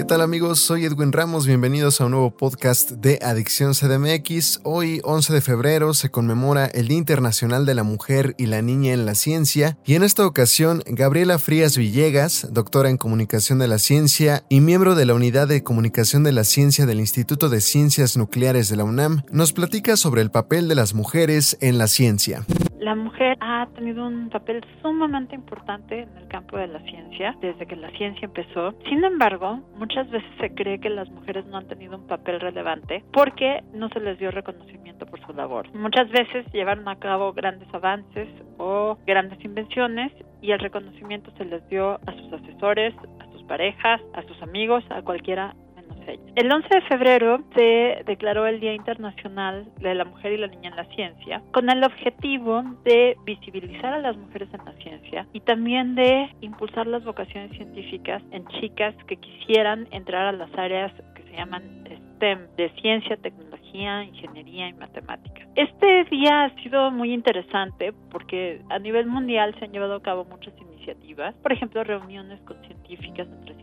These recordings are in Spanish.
¿Qué tal amigos? Soy Edwin Ramos, bienvenidos a un nuevo podcast de Adicción CDMX. Hoy, 11 de febrero, se conmemora el Día Internacional de la Mujer y la Niña en la Ciencia y en esta ocasión Gabriela Frías Villegas, doctora en Comunicación de la Ciencia y miembro de la Unidad de Comunicación de la Ciencia del Instituto de Ciencias Nucleares de la UNAM, nos platica sobre el papel de las mujeres en la ciencia. La mujer ha tenido un papel sumamente importante en el campo de la ciencia desde que la ciencia empezó. Sin embargo, muchas veces se cree que las mujeres no han tenido un papel relevante porque no se les dio reconocimiento por su labor. Muchas veces llevaron a cabo grandes avances o grandes invenciones y el reconocimiento se les dio a sus asesores, a sus parejas, a sus amigos, a cualquiera el 11 de febrero se declaró el Día Internacional de la Mujer y la Niña en la Ciencia con el objetivo de visibilizar a las mujeres en la ciencia y también de impulsar las vocaciones científicas en chicas que quisieran entrar a las áreas que se llaman STEM, de ciencia, tecnología, ingeniería y matemática. Este día ha sido muy interesante porque a nivel mundial se han llevado a cabo muchas iniciativas, por ejemplo, reuniones con científicas entre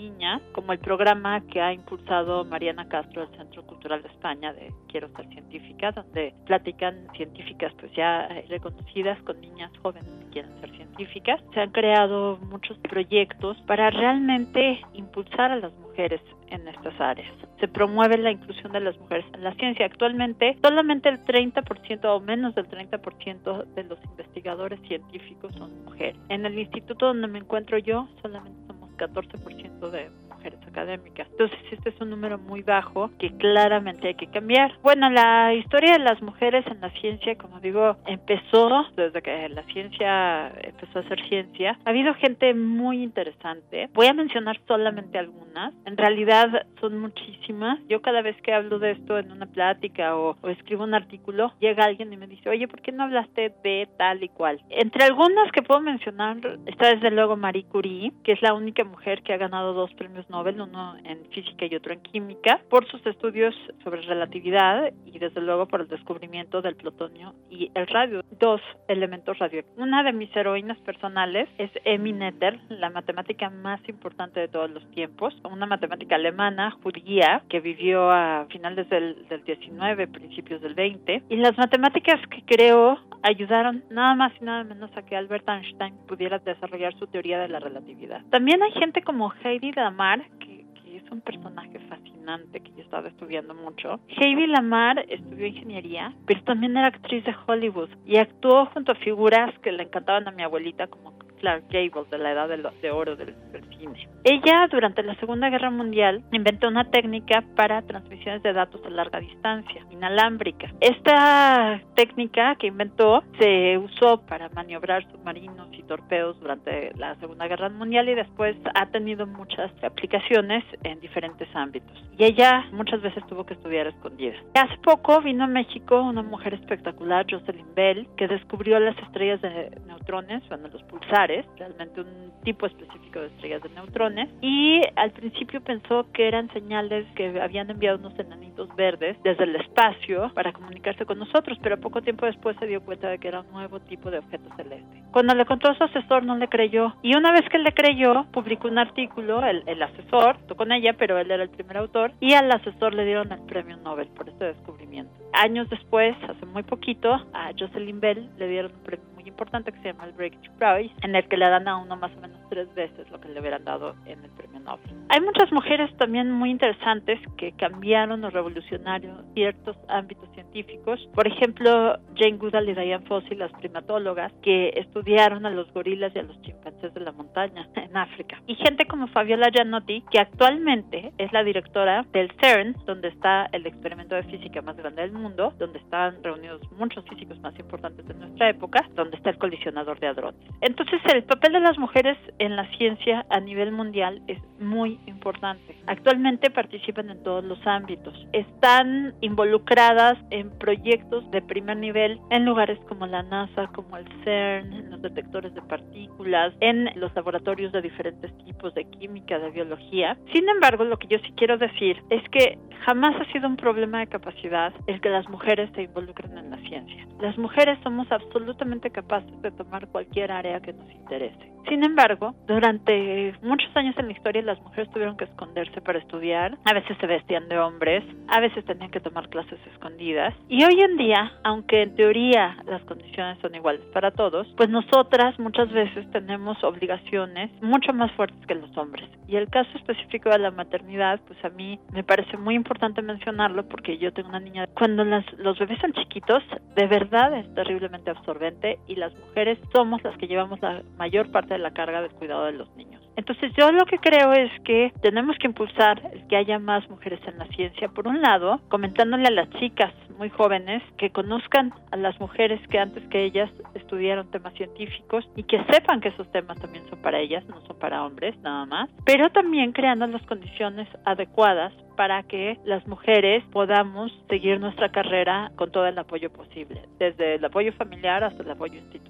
niñas, como el programa que ha impulsado Mariana Castro del Centro Cultural de España de Quiero ser científica, donde platican científicas pues ya reconocidas con niñas jóvenes que quieren ser científicas. Se han creado muchos proyectos para realmente impulsar a las mujeres en estas áreas. Se promueve la inclusión de las mujeres en la ciencia. Actualmente, solamente el 30% o menos del 30% de los investigadores científicos son mujeres. En el instituto donde me encuentro yo, solamente 14% de mujeres académicas. Entonces, este es un número muy bajo que claramente hay que cambiar. Bueno, la historia de las mujeres en la ciencia, como digo, empezó desde que la ciencia empezó a ser ciencia. Ha habido gente muy interesante. Voy a mencionar solamente algunas. En realidad son muchísimas. Yo cada vez que hablo de esto en una plática o, o escribo un artículo, llega alguien y me dice, oye, ¿por qué no hablaste de tal y cual? Entre algunas que puedo mencionar está desde luego Marie Curie, que es la única mujer que ha ganado dos premios Nobel, uno en física y otro en química, por sus estudios sobre relatividad y desde luego por el descubrimiento del plutonio y el radio, dos elementos radioactivos. Una de mis heroínas personales es Emmy Netter, la matemática más importante de todos los tiempos, una matemática alemana, judía, que vivió a finales del, del 19, principios del 20, y las matemáticas que creó ayudaron nada más y nada menos a que Albert Einstein pudiera desarrollar su teoría de la relatividad. También hay gente como Heidi Lamar, que, que es un personaje fascinante que yo estaba estudiando mucho. Heidi Lamar estudió ingeniería, pero también era actriz de Hollywood y actuó junto a figuras que le encantaban a mi abuelita como Clark Gable de la edad de, lo, de oro del, del, cine. Ella durante la Segunda Guerra Mundial inventó una técnica para transmisiones de datos a larga distancia, inalámbrica. Esta técnica que inventó se usó para maniobrar submarinos y torpedos durante la Segunda Guerra Mundial y después ha tenido muchas aplicaciones en diferentes ámbitos. Y ella muchas veces tuvo que estudiar escondidas. Hace poco vino a México una mujer espectacular, Jocelyn Bell, que descubrió las estrellas de neutrones, bueno, los pulsares realmente un tipo específico de estrellas de neutrones, y al principio pensó que eran señales que habían enviado unos enanitos verdes desde el espacio para comunicarse con nosotros, pero poco tiempo después se dio cuenta de que era un nuevo tipo de objeto celeste. Cuando le contó a su asesor no le creyó, y una vez que le creyó, publicó un artículo, el, el asesor, con ella, pero él era el primer autor, y al asesor le dieron el premio Nobel por este descubrimiento. Años después, hace muy poquito, a Jocelyn Bell le dieron un premio muy importante que se llama el Breakthrough Prize, en el que le dan a uno más o menos tres veces lo que le hubieran dado en el premio Nobel. Hay muchas mujeres también muy interesantes que cambiaron o revolucionaron ciertos ámbitos científicos. Por ejemplo, Jane Goodall y Diane Fossey, las primatólogas, que estudiaron a los gorilas y a los chimpancés de la montaña en África. Y gente como Fabiola Gianotti, que actualmente es la directora del CERN, donde está el experimento de física más grande del mundo, donde están reunidos muchos físicos más importantes de nuestra época, donde está el colisionador de hadrones. Entonces, el papel de las mujeres en la ciencia a nivel mundial es muy importante. Actualmente participan en todos los ámbitos. Están involucradas en proyectos de primer nivel en lugares como la NASA, como el CERN, en los detectores de partículas, en los laboratorios de diferentes tipos de química, de biología. Sin embargo, lo que yo sí quiero decir es que jamás ha sido un problema de capacidad el que las mujeres se involucren en la ciencia. Las mujeres somos absolutamente capaces de tomar cualquier área que nos interese. Sin embargo, durante muchos años en la historia las mujeres tuvieron que esconderse para estudiar, a veces se vestían de hombres, a veces tenían que tomar clases escondidas y hoy en día, aunque en teoría las condiciones son iguales para todos, pues nosotras muchas veces tenemos obligaciones mucho más fuertes que los hombres. Y el caso específico de la maternidad, pues a mí me parece muy importante mencionarlo porque yo tengo una niña, cuando las, los bebés son chiquitos, de verdad es terriblemente absorbente y las mujeres somos las que llevamos la mayor parte de la carga del cuidado de los niños. Entonces yo lo que creo es que tenemos que impulsar que haya más mujeres en la ciencia. Por un lado, comentándole a las chicas muy jóvenes que conozcan a las mujeres que antes que ellas estudiaron temas científicos y que sepan que esos temas también son para ellas, no son para hombres nada más, pero también creando las condiciones adecuadas para que las mujeres podamos seguir nuestra carrera con todo el apoyo posible, desde el apoyo familiar hasta el apoyo institucional.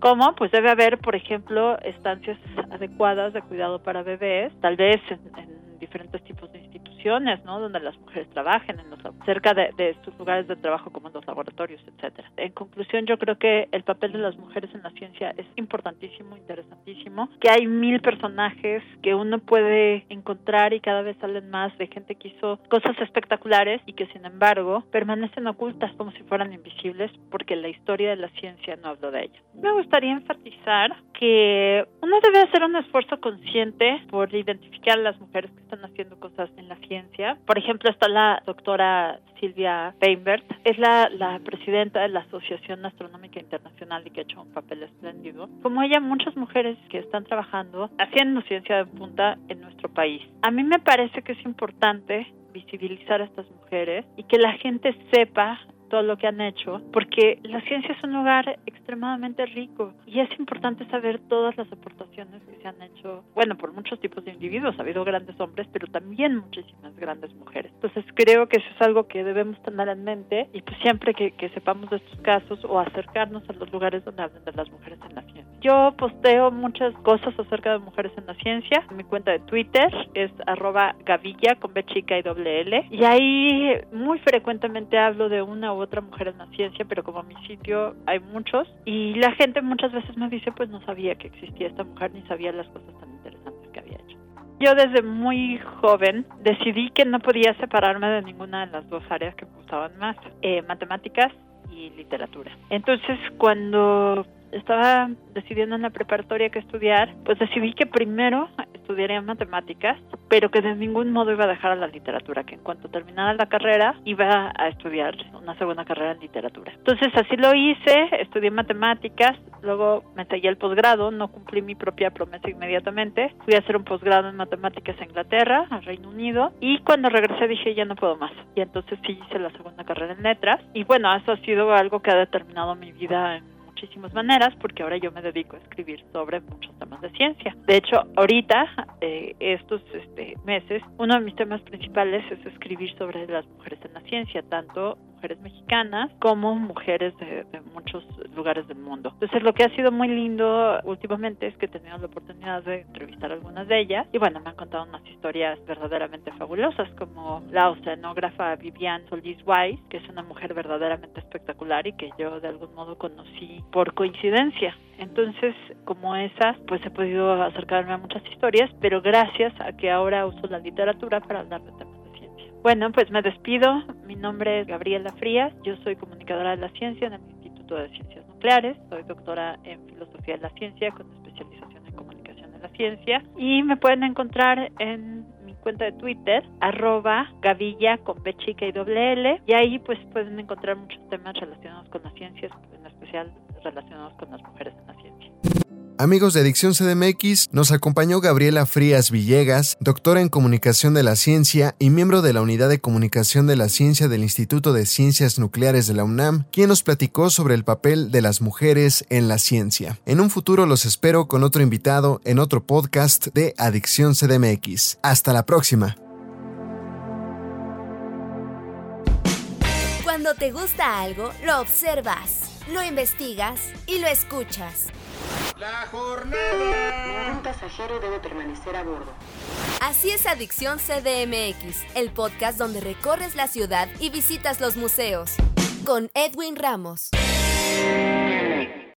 ¿Cómo? Pues debe haber, por ejemplo, estancias adecuadas de cuidado para bebés, tal vez en, en diferentes tipos de ¿no? Donde las mujeres trabajen, en los, cerca de, de, sus lugares de trabajo como en los laboratorios, etcétera. En conclusión, yo creo que el papel de las mujeres en la ciencia es importantísimo, interesantísimo, que hay mil personajes que uno puede encontrar y cada vez salen más de gente que hizo cosas espectaculares y que sin embargo permanecen ocultas como si fueran invisibles porque la historia de la ciencia no habló de ellas. Me gustaría enfatizar que uno debe hacer un esfuerzo consciente por identificar a las mujeres que están haciendo cosas en la ciencia. Por ejemplo, está la doctora Silvia Feinberg, es la, presidenta de la Asociación Astronómica Internacional y que ha hecho un papel espléndido. Como ella, muchas mujeres que están trabajando haciendo ciencia de punta en nuestro país. A mí me parece que es importante visibilizar a estas mujeres y que la gente sepa todo lo que han hecho, porque la ciencia es un lugar extremadamente rico y es importante saber todas las aportaciones que se han hecho, bueno, por muchos tipos de individuos, ha habido grandes hombres, pero también muchísimas grandes mujeres. Entonces creo que eso es algo que debemos tener en mente y pues siempre que, que sepamos de estos casos o acercarnos a los lugares donde hablan de las mujeres en la ciencia. Yo posteo muchas cosas acerca de mujeres en la ciencia. Mi cuenta de Twitter es arroba gavilla con B chica y doble L. Y ahí muy frecuentemente hablo de una u otra mujer en la ciencia, pero como mi sitio hay muchos. Y la gente muchas veces me dice, pues no sabía que existía esta mujer ni sabía las cosas tan interesantes que había hecho. Yo desde muy joven decidí que no podía separarme de ninguna de las dos áreas que me gustaban más, eh, matemáticas y literatura. Entonces cuando estaba decidiendo en la preparatoria que estudiar, pues decidí que primero estudiaría matemáticas, pero que de ningún modo iba a dejar a la literatura, que en cuanto terminara la carrera iba a estudiar una segunda carrera en literatura. Entonces así lo hice, estudié matemáticas, luego me seguí el posgrado, no cumplí mi propia promesa inmediatamente, fui a hacer un posgrado en matemáticas a Inglaterra, al Reino Unido, y cuando regresé dije ya no puedo más. Y entonces sí hice la segunda carrera en letras, y bueno, eso ha sido algo que ha determinado mi vida en muchísimas maneras porque ahora yo me dedico a escribir sobre muchos temas de ciencia. De hecho, ahorita, eh, estos este, meses, uno de mis temas principales es escribir sobre las mujeres en la ciencia, tanto mujeres mexicanas como mujeres de, de, muchos lugares del mundo. Entonces lo que ha sido muy lindo últimamente es que tenido la oportunidad de entrevistar a algunas de ellas y bueno, me han contado unas historias verdaderamente fabulosas como la oceanógrafa Vivian Solís Weiss, que es una mujer verdaderamente espectacular y que yo de algún modo conocí por coincidencia. Entonces, como esas, pues he podido acercarme a muchas historias, pero gracias a que ahora uso la literatura para hablar de temas bueno, pues me despido. Mi nombre es Gabriela Frías. Yo soy comunicadora de la ciencia en el Instituto de Ciencias Nucleares. Soy doctora en Filosofía de la Ciencia con especialización en Comunicación de la Ciencia. Y me pueden encontrar en mi cuenta de Twitter, arroba gavilla con B y doble. Y ahí pues pueden encontrar muchos temas relacionados con las ciencias, en especial relacionados con las mujeres en la ciencia. Amigos de Adicción CDMX, nos acompañó Gabriela Frías Villegas, doctora en Comunicación de la Ciencia y miembro de la Unidad de Comunicación de la Ciencia del Instituto de Ciencias Nucleares de la UNAM, quien nos platicó sobre el papel de las mujeres en la ciencia. En un futuro los espero con otro invitado en otro podcast de Adicción CDMX. Hasta la próxima. Cuando te gusta algo, lo observas, lo investigas y lo escuchas. La jornada. Ningún pasajero debe permanecer a bordo. Así es Adicción CDMX, el podcast donde recorres la ciudad y visitas los museos. Con Edwin Ramos.